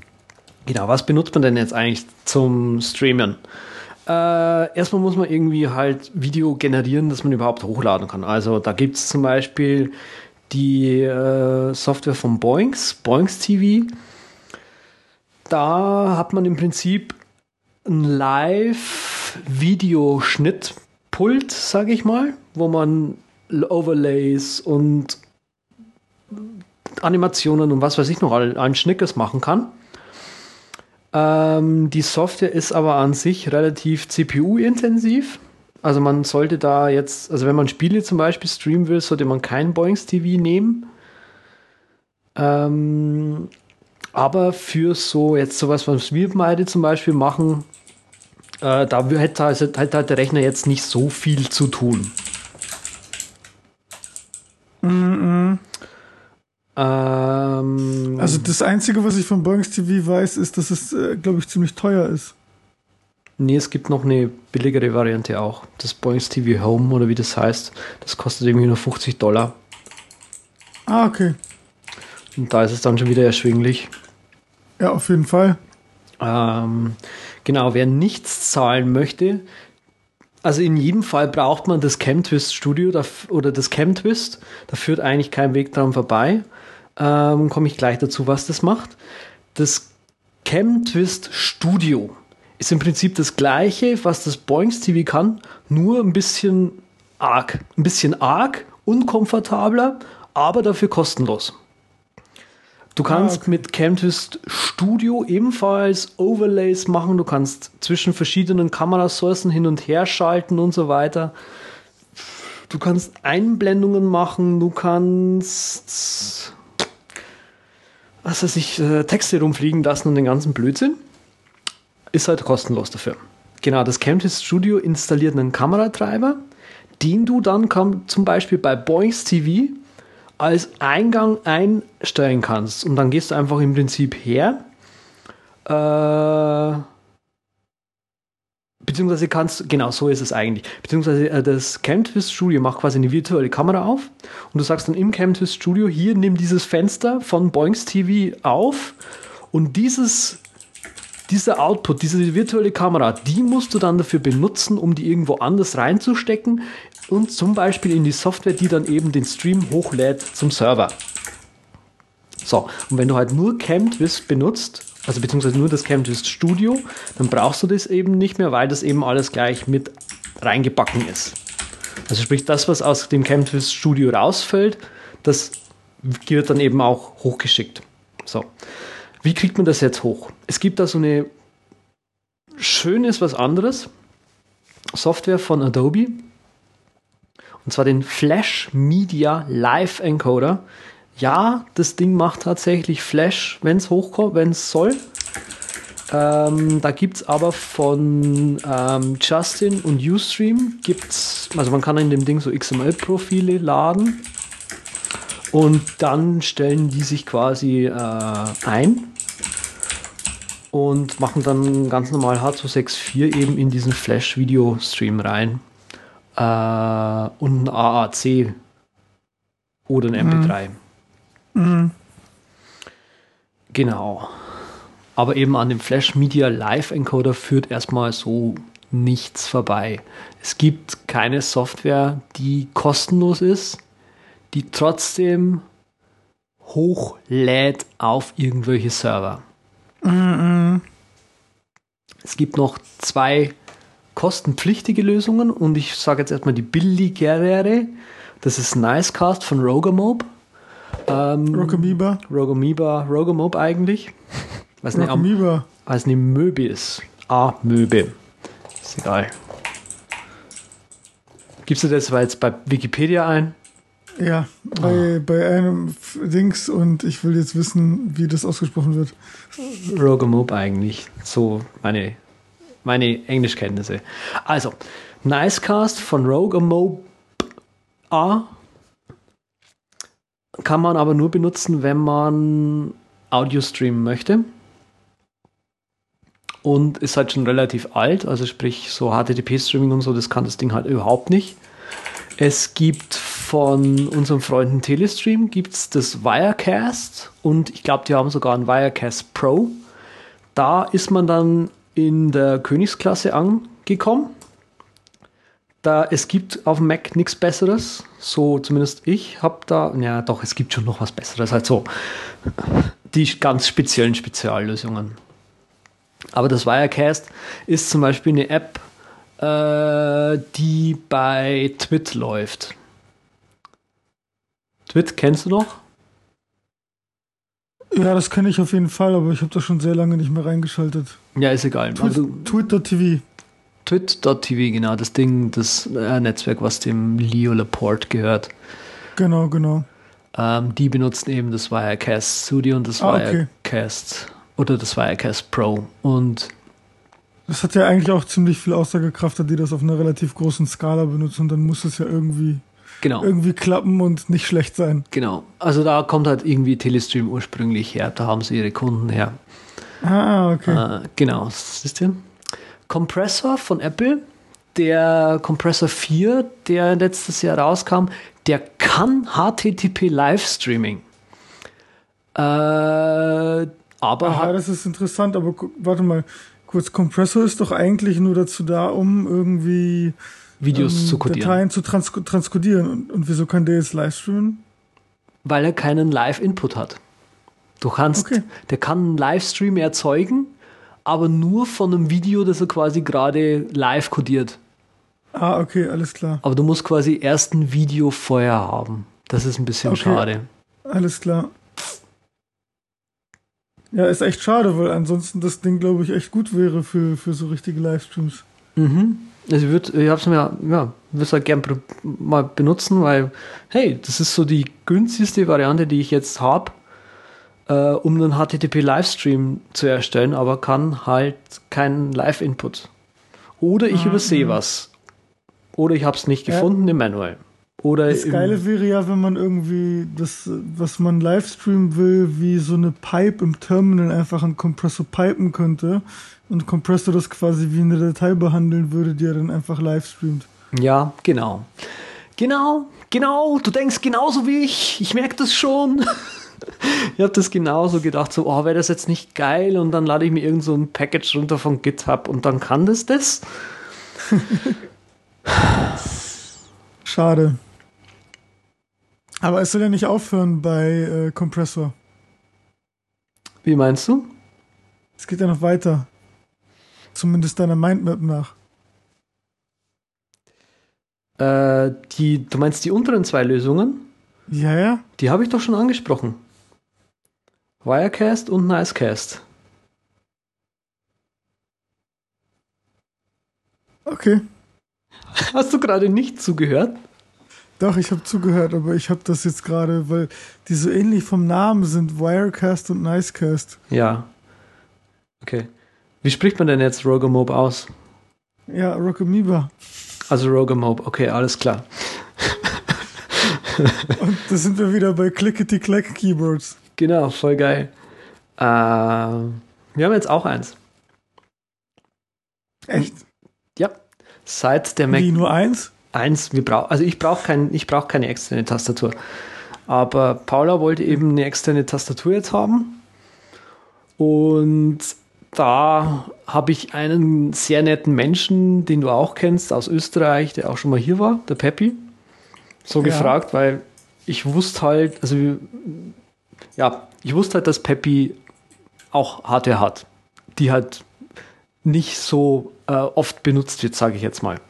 Genau, was benutzt man denn jetzt eigentlich zum Streamen? Äh, erstmal muss man irgendwie halt Video generieren, das man überhaupt hochladen kann. Also da gibt es zum Beispiel die äh, Software von Boinks, Boinks TV. Da hat man im Prinzip ein Live-Videoschnittpult, sage ich mal, wo man Overlays und Animationen und was weiß ich noch allen Schnickers machen kann. Ähm, die Software ist aber an sich relativ CPU-intensiv. Also man sollte da jetzt, also wenn man Spiele zum Beispiel streamen will, sollte man kein Boings TV nehmen. Ähm, aber für so jetzt sowas, was wir beide zum Beispiel machen, Äh, da hätte also, hätte halt der Rechner jetzt nicht so viel zu tun. Mm -mm. Ähm, also das Einzige, was ich von Boings TV weiß, ist, dass es, äh, glaube ich, ziemlich teuer ist. Nee, es gibt noch eine billigere Variante auch. Das Boings TV Home oder wie das heißt. Das kostet irgendwie nur 50 Dollar. Ah, okay. Und da ist es dann schon wieder erschwinglich. Ja, auf jeden Fall. Ähm, genau, wer nichts zahlen möchte, also in jedem Fall braucht man das CamTwist Studio oder das CamTwist. Da führt eigentlich kein Weg dran vorbei. Ähm, Komme ich gleich dazu, was das macht. Das CamTwist Studio ist im Prinzip das gleiche, was das Boings TV kann, nur ein bisschen arg. Ein bisschen arg, unkomfortabler, aber dafür kostenlos. Du kannst ah, okay. mit Camtist Studio ebenfalls Overlays machen. Du kannst zwischen verschiedenen Kamerasourcen hin und her schalten und so weiter. Du kannst Einblendungen machen. Du kannst, was weiß ich, äh, Texte rumfliegen lassen und den ganzen Blödsinn. Ist halt kostenlos dafür. Genau, das Camtist Studio installiert einen Kameratreiber, den du dann zum Beispiel bei Boings TV als Eingang einstellen kannst. Und dann gehst du einfach im Prinzip her. Äh, beziehungsweise kannst, genau so ist es eigentlich. Beziehungsweise äh, das CamTwist Studio macht quasi eine virtuelle Kamera auf und du sagst dann im CamTwist Studio, hier nimm dieses Fenster von Boinks TV auf und dieses dieser Output, diese virtuelle Kamera, die musst du dann dafür benutzen, um die irgendwo anders reinzustecken und zum Beispiel in die Software, die dann eben den Stream hochlädt zum Server. So, und wenn du halt nur CamTwist benutzt, also beziehungsweise nur das CamTwist Studio, dann brauchst du das eben nicht mehr, weil das eben alles gleich mit reingebacken ist. Also sprich, das, was aus dem CamTwist Studio rausfällt, das wird dann eben auch hochgeschickt. So. Wie kriegt man das jetzt hoch? Es gibt da so eine schönes was anderes. Software von Adobe. Und zwar den Flash Media Live Encoder. Ja, das Ding macht tatsächlich Flash, wenn es hochkommt, wenn es soll. Ähm, da gibt es aber von ähm, Justin und Ustream gibt's, also man kann in dem Ding so XML-Profile laden und dann stellen die sich quasi äh, ein und machen dann ganz normal H264 eben in diesen Flash-Video-Stream rein. Äh, und ein AAC oder ein MP3. Mhm. mhm. Genau. Aber eben an dem Flash Media Live Encoder führt erstmal so nichts vorbei. Es gibt keine Software, die kostenlos ist, die trotzdem hochlädt auf irgendwelche Server. Mm Es gibt noch zwei kostenpflichtige Lösungen und ich sage jetzt erstmal die billigere. Das ist Nicecast von Rogamob. Ähm, Rogamoeba. Rogamoeba, Rogamob eigentlich. Weiß nicht, Rogamoeba. Weiß nicht, Möbe ist. Ah, Möbe. Ist egal. Gibst du das jetzt bei Wikipedia ein? Ja, bei, oh. bei einem Dings und ich will jetzt wissen, wie das ausgesprochen wird. Rogamob eigentlich. So meine, meine Englischkenntnisse. Also, Nicecast von Rogamob A kann man aber nur benutzen, wenn man Audio streamen möchte. Und ist halt schon relativ alt, also sprich so HTTP-Streaming und so, das kann das Ding halt überhaupt nicht. Es gibt von unseren Freunden Telestream gibt's das Wirecast und ich glaube, die haben sogar ein Wirecast Pro. Da ist man dann in der Königsklasse angekommen. Da es gibt auf dem Mac nichts Besseres, so zumindest ich habe da, ja doch, es gibt schon noch was Besseres, halt so die ganz speziellen Speziallösungen. Aber das Wirecast ist zum Beispiel eine App, äh, die bei Twit läuft. Twit kennst du noch? Ja, das kenne ich auf jeden Fall, aber ich habe da schon sehr lange nicht mehr reingeschaltet. Ja, ist egal. Twit, also, Twit.tv. Twit.tv, genau, das Ding, das äh, Netzwerk, was dem Leo Laporte gehört. Genau, genau. Ähm, die benutzen eben das Wirecast Studio und das ah, Wirecast okay. oder das Wirecast Pro. Und Das hat ja eigentlich auch ziemlich viel Aussagekraft, die das auf einer relativ großen Skala benutzen und dann muss es ja irgendwie genau. irgendwie klappen und nicht schlecht sein. Genau. Also da kommt halt irgendwie Telestream ursprünglich her. Da haben sie ihre Kunden her. Ah, okay. Äh, genau. Siehst du? Kompressor von Apple, der Kompressor 4, der letztes Jahr rauskam, der kann HTTP Livestreaming. Äh, aber. Aha, das ist interessant, aber warte mal. Kurz, Kompressor ist doch eigentlich nur dazu da, um irgendwie Videos ähm, zu codieren. Dateien zu trans transkodieren. Und, und, wieso kann der jetzt live streamen? Weil er keinen Live-Input hat. Du kannst, okay. der kann einen Livestream erzeugen, aber nur von einem Video, das er quasi gerade live codiert. Ah, okay, alles klar. Aber du musst quasi erst ein Video vorher haben. Das ist ein bisschen okay. schade. Alles klar. Ja, ist echt schade, weil ansonsten das Ding, glaube ich, echt gut wäre für, für so richtige Livestreams. Mhm. Also ich würde, ich habe es mir, ja, würde es halt gern mal benutzen, weil, hey, das ist so die günstigste Variante, die ich jetzt habe, äh, um einen HTTP-Livestream zu erstellen, aber kann halt keinen Live-Input. Oder ich ah, übersehe was. Oder ich habe es nicht gefunden ja. im Manual. Oder das Geile wäre ja, wenn man irgendwie das, was man livestreamen will, wie so eine Pipe im Terminal einfach einen Kompressor pipen könnte und Kompressor das quasi wie eine Datei behandeln würde, die er dann einfach live streamt. Ja, genau. Genau, genau, du denkst genauso wie ich. Ich merke das schon. ich habe das genauso gedacht, so, oh, wäre das jetzt nicht geil und dann lade ich mir irgend so ein Package runter von GitHub und dann kann das das. Schade. Aber es soll ja nicht aufhören bei äh, Kompressor. Wie meinst du? Es geht ja noch weiter. Zumindest deiner Mindmap nach. Äh, die, du meinst die unteren zwei Lösungen? Ja, ja. Die habe ich doch schon angesprochen. Wirecast und Nicecast. Okay. Hast du gerade nicht zugehört? Doch, ich habe zugehört, aber ich habe das jetzt gerade, weil die so ähnlich vom Namen sind, Wirecast und Nicecast. Ja. Okay. Wie spricht man denn jetzt Rogamob aus? Ja, Rogamoeba. Also Rogamob, okay, alles klar. und da sind wir wieder bei Clickety-Clack Keyboards. Genau, voll geil. Äh, wir haben jetzt auch eins. Echt? Ja. Seit der Mac. Wie nur eins? Eins, wir brauchen, also ich brauche kein, brauch keine externe Tastatur. Aber Paula wollte eben eine externe Tastatur jetzt haben. Und da habe ich einen sehr netten Menschen, den du auch kennst, aus Österreich, der auch schon mal hier war, der Peppi, so ja. gefragt, weil ich wusste halt, also ja, ich wusste halt, dass Peppi auch Hardware hat, die halt nicht so äh, oft benutzt wird, sage ich jetzt mal.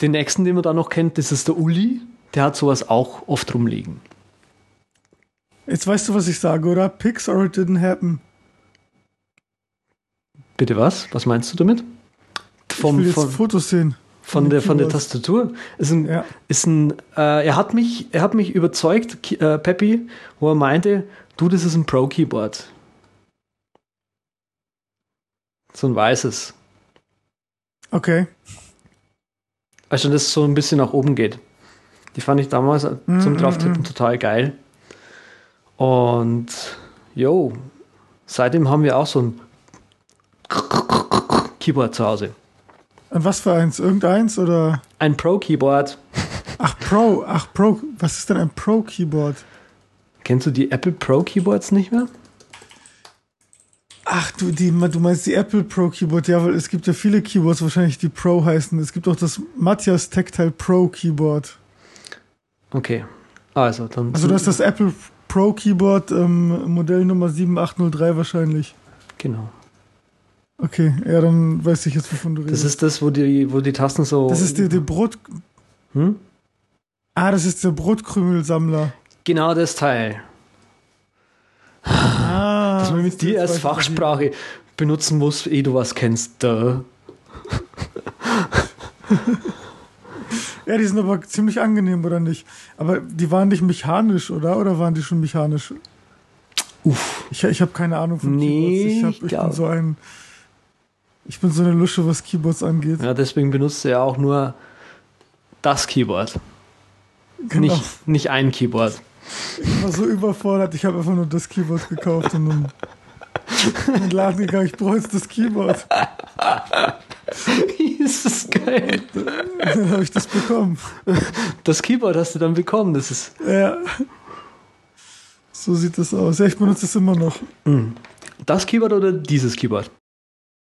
Den nächsten, den man da noch kennt, das ist der Uli, der hat sowas auch oft rumliegen. Jetzt weißt du, was ich sage, oder? Pix or it didn't happen. Bitte was? Was meinst du damit? Vom, ich will jetzt von, Fotos sehen. Von, von der, von der Tastatur. Ist ein, ja. ist ein, äh, er, hat mich, er hat mich überzeugt, äh, Peppy, wo er meinte, du, das ist ein Pro-Keyboard. So ein weißes. Okay. Also, das so ein bisschen nach oben geht. Die fand ich damals mm, zum Drauftippen mm, total geil. Und jo, seitdem haben wir auch so ein Keyboard zu Hause. Was für eins? Irgendeins oder? Ein Pro-Keyboard. Ach, Pro. Ach, Pro. Was ist denn ein Pro-Keyboard? Kennst du die Apple Pro-Keyboards nicht mehr? Ach, du, die, du meinst die Apple Pro Keyboard, ja, weil es gibt ja viele Keyboards, wahrscheinlich die Pro heißen. Es gibt auch das Matthias Tactile Pro Keyboard. Okay. Also, dann. Also, das ist das Apple Pro Keyboard, ähm, Modell Nummer 7803 wahrscheinlich. Genau. Okay, ja, dann weiß ich jetzt, wovon du redest. Das ist das, wo die, wo die Tasten so. Das ist der, der Brot. Hm? Ah, das ist der Brotkrümelsammler. Genau das Teil. Ah, Dass man mit dir als Fachsprache benutzen muss, ehe du was kennst. Da. ja, die sind aber ziemlich angenehm, oder nicht? Aber die waren nicht mechanisch, oder? Oder waren die schon mechanisch? Uff. Ich, ich habe keine Ahnung von nee, Keyboards. Ich, hab, ich, ich bin so ein Ich bin so eine Lusche, was Keyboards angeht. Ja, deswegen benutzt er ja auch nur das Keyboard. Genau. Nicht, nicht ein Keyboard. Ich war so überfordert, ich habe einfach nur das Keyboard gekauft und dann in den Laden gegangen, ich brauche jetzt das Keyboard. ist das geil. Dann habe ich das bekommen. Das Keyboard hast du dann bekommen, das ist. Ja. So sieht das aus. Ja, ich benutze es immer noch. Hm. Das Keyboard oder dieses Keyboard?